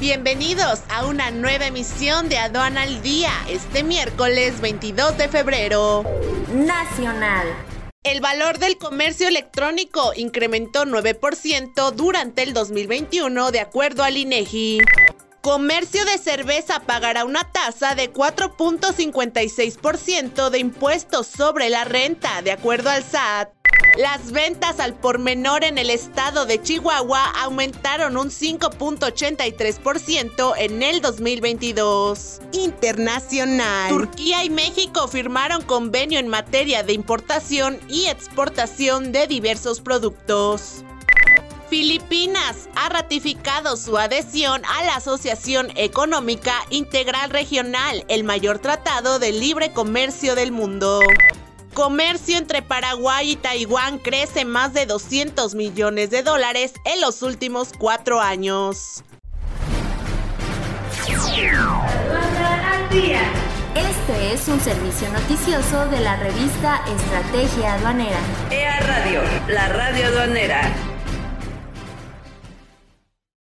Bienvenidos a una nueva emisión de Aduana al Día, este miércoles 22 de febrero. Nacional. El valor del comercio electrónico incrementó 9% durante el 2021 de acuerdo al INEGI. Comercio de cerveza pagará una tasa de 4.56% de impuestos sobre la renta, de acuerdo al SAT. Las ventas al por menor en el estado de Chihuahua aumentaron un 5.83% en el 2022. Internacional. Turquía y México firmaron convenio en materia de importación y exportación de diversos productos. Filipinas ha ratificado su adhesión a la Asociación Económica Integral Regional, el mayor tratado de libre comercio del mundo. Comercio entre Paraguay y Taiwán crece más de 200 millones de dólares en los últimos cuatro años. Este es un servicio noticioso de la revista Estrategia Aduanera. EA Radio, la radio aduanera